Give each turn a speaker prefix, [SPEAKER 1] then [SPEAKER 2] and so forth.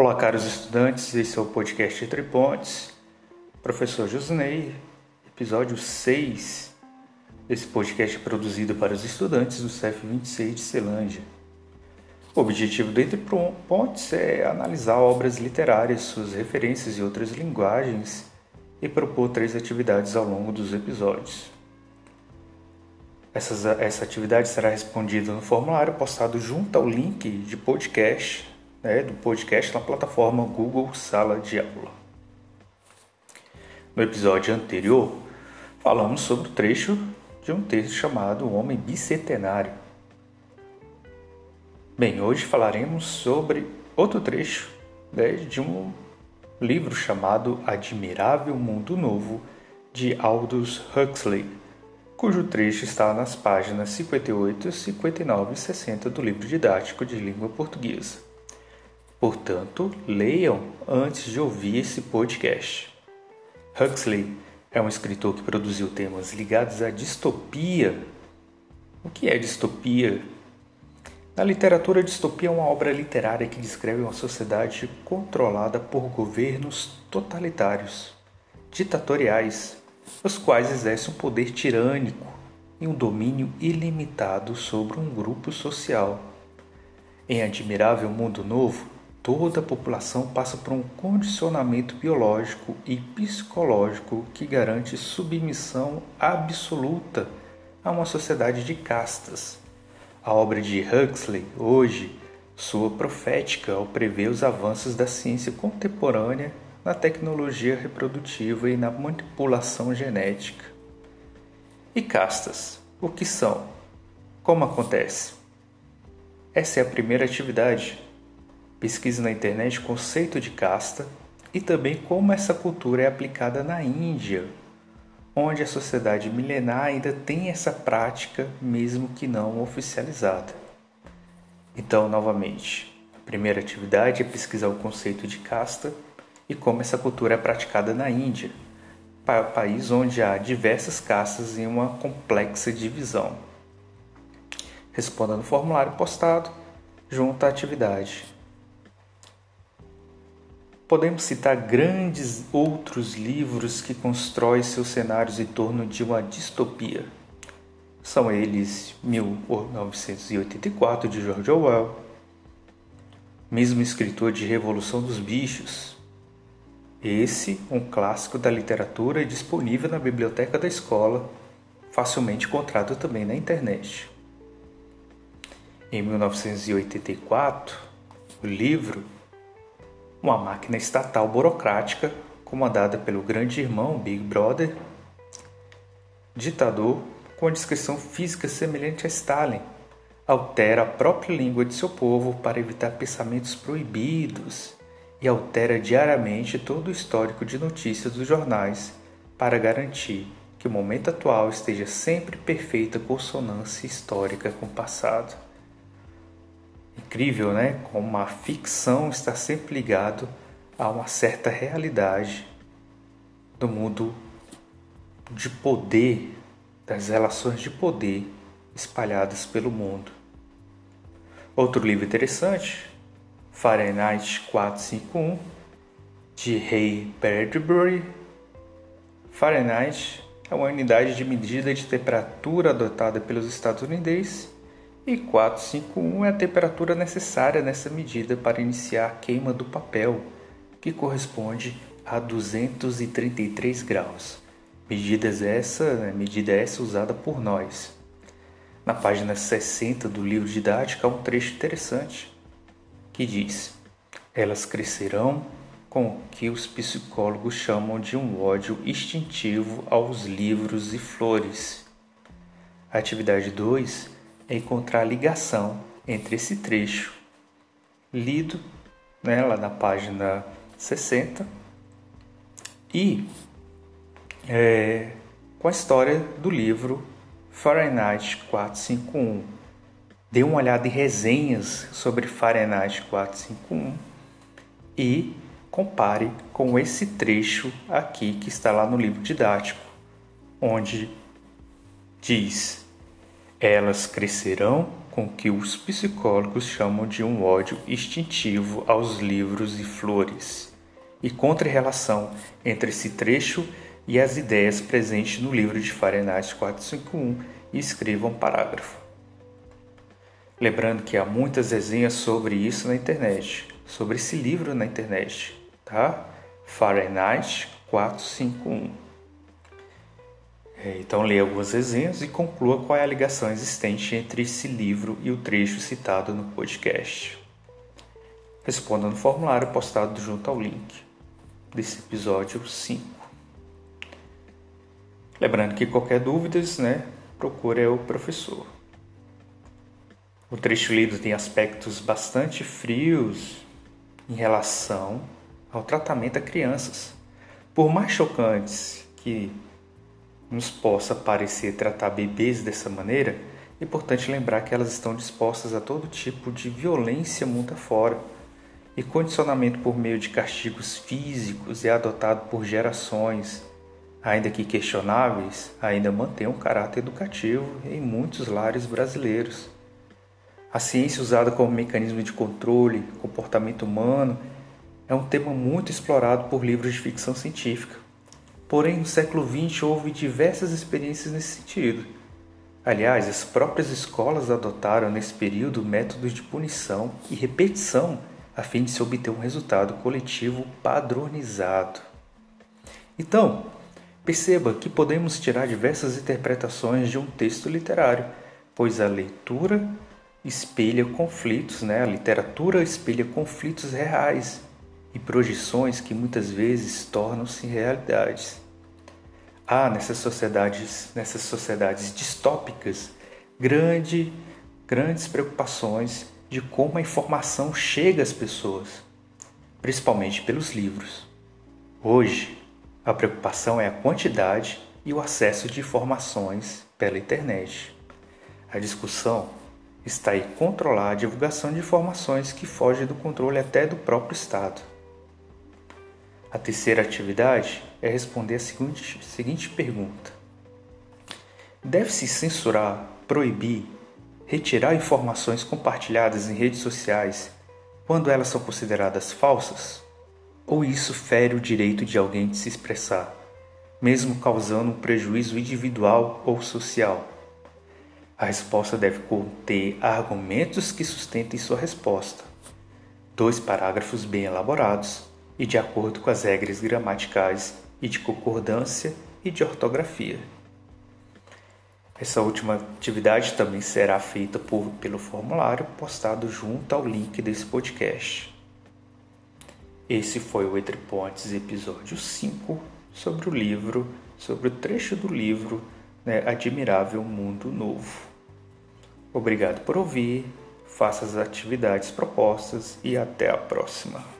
[SPEAKER 1] Olá, caros estudantes, esse é o podcast Entre Pontes. Professor Josnei, episódio 6 desse podcast é produzido para os estudantes do CEF 26 de Celândia. O objetivo do Entre Pontes é analisar obras literárias, suas referências e outras linguagens e propor três atividades ao longo dos episódios. Essas, essa atividade será respondida no formulário postado junto ao link de podcast, né, do podcast na plataforma Google Sala de Aula. No episódio anterior, falamos sobre o trecho de um texto chamado O Homem Bicentenário. Bem, hoje falaremos sobre outro trecho né, de um livro chamado Admirável Mundo Novo, de Aldous Huxley cujo trecho está nas páginas 58, 59 e 60 do livro didático de língua portuguesa. Portanto, leiam antes de ouvir esse podcast. Huxley é um escritor que produziu temas ligados à distopia. O que é distopia? Na literatura, distopia é uma obra literária que descreve uma sociedade controlada por governos totalitários, ditatoriais, os quais exercem um poder tirânico e um domínio ilimitado sobre um grupo social. Em Admirável Mundo Novo, toda a população passa por um condicionamento biológico e psicológico que garante submissão absoluta a uma sociedade de castas. A obra de Huxley, hoje, soa profética ao prever os avanços da ciência contemporânea na tecnologia reprodutiva e na manipulação genética. E castas, o que são? Como acontece? Essa é a primeira atividade. Pesquise na internet o conceito de casta e também como essa cultura é aplicada na Índia, onde a sociedade milenar ainda tem essa prática, mesmo que não oficializada. Então, novamente, a primeira atividade é pesquisar o conceito de casta e como essa cultura é praticada na Índia, país onde há diversas castas e uma complexa divisão. Responda no formulário postado junto à atividade. Podemos citar grandes outros livros que constroem seus cenários em torno de uma distopia. São eles 1984 de George Orwell, mesmo escritor de Revolução dos Bichos, esse, um clássico da literatura disponível na biblioteca da escola, facilmente encontrado também na internet. Em 1984, o livro Uma máquina estatal burocrática, comandada pelo grande irmão Big Brother, ditador com descrição física semelhante a Stalin, altera a própria língua de seu povo para evitar pensamentos proibidos e altera diariamente todo o histórico de notícias dos jornais para garantir que o momento atual esteja sempre em perfeita consonância histórica com o passado. Incrível, né? Como a ficção está sempre ligado a uma certa realidade do mundo de poder, das relações de poder espalhadas pelo mundo. Outro livro interessante Fahrenheit 451 de Ray Bradbury. Fahrenheit é uma unidade de medida de temperatura adotada pelos estadunidenses e 451 é a temperatura necessária nessa medida para iniciar a queima do papel, que corresponde a 233 graus. Medidas essa, né, medida essa usada por nós. Na página 60 do livro didático há um trecho interessante que diz: Elas crescerão com o que os psicólogos chamam de um ódio instintivo aos livros e flores. Atividade 2 encontrar a ligação entre esse trecho lido né, lá na página 60 e é, com a história do livro Fahrenheit 451 Dê uma olhada em resenhas sobre Fahrenheit 451 e compare com esse trecho aqui que está lá no livro didático, onde diz: Elas crescerão com que os psicólogos chamam de um ódio instintivo aos livros e flores, e contra-relação entre esse trecho e as ideias presentes no livro de Fahrenheit 451 e escreva um parágrafo. Lembrando que há muitas resenhas sobre isso na internet, sobre esse livro na internet, tá? Fahrenheit 451. É, então leia algumas resenhas e conclua qual é a ligação existente entre esse livro e o trecho citado no podcast. Responda no formulário postado junto ao link desse episódio 5. Lembrando que qualquer dúvida, né, procure o professor. O trecho lido tem aspectos bastante frios em relação ao tratamento a crianças. Por mais chocantes que nos possa parecer tratar bebês dessa maneira, é importante lembrar que elas estão dispostas a todo tipo de violência mundo afora. E condicionamento por meio de castigos físicos é adotado por gerações, ainda que questionáveis, ainda mantém um caráter educativo em muitos lares brasileiros. A ciência usada como mecanismo de controle, comportamento humano, é um tema muito explorado por livros de ficção científica. Porém, no século XX houve diversas experiências nesse sentido. Aliás, as próprias escolas adotaram nesse período métodos de punição e repetição a fim de se obter um resultado coletivo padronizado. Então, perceba que podemos tirar diversas interpretações de um texto literário, pois a leitura espelha conflitos, né? a literatura espelha conflitos reais e projeções que muitas vezes tornam-se realidades. Há nessas sociedades, nessas sociedades distópicas, grande, grandes preocupações de como a informação chega às pessoas, principalmente pelos livros. Hoje, a preocupação é a quantidade e o acesso de informações pela internet. A discussão está em controlar a divulgação de informações que fogem do controle até do próprio Estado. A terceira atividade é responder a seguinte, seguinte pergunta: Deve-se censurar, proibir, retirar informações compartilhadas em redes sociais quando elas são consideradas falsas? Ou isso fere o direito de alguém de se expressar, mesmo causando um prejuízo individual ou social? A resposta deve conter argumentos que sustentem sua resposta, dois parágrafos bem elaborados e de acordo com as regras gramaticais e de concordância e de ortografia. Essa última atividade também será feita por, pelo formulário postado junto ao link desse podcast. Esse foi o Entre Pontes, episódio 5, sobre o livro, sobre o trecho do livro né, Admirável Mundo Novo. Obrigado por ouvir, faça as atividades propostas e até a próxima.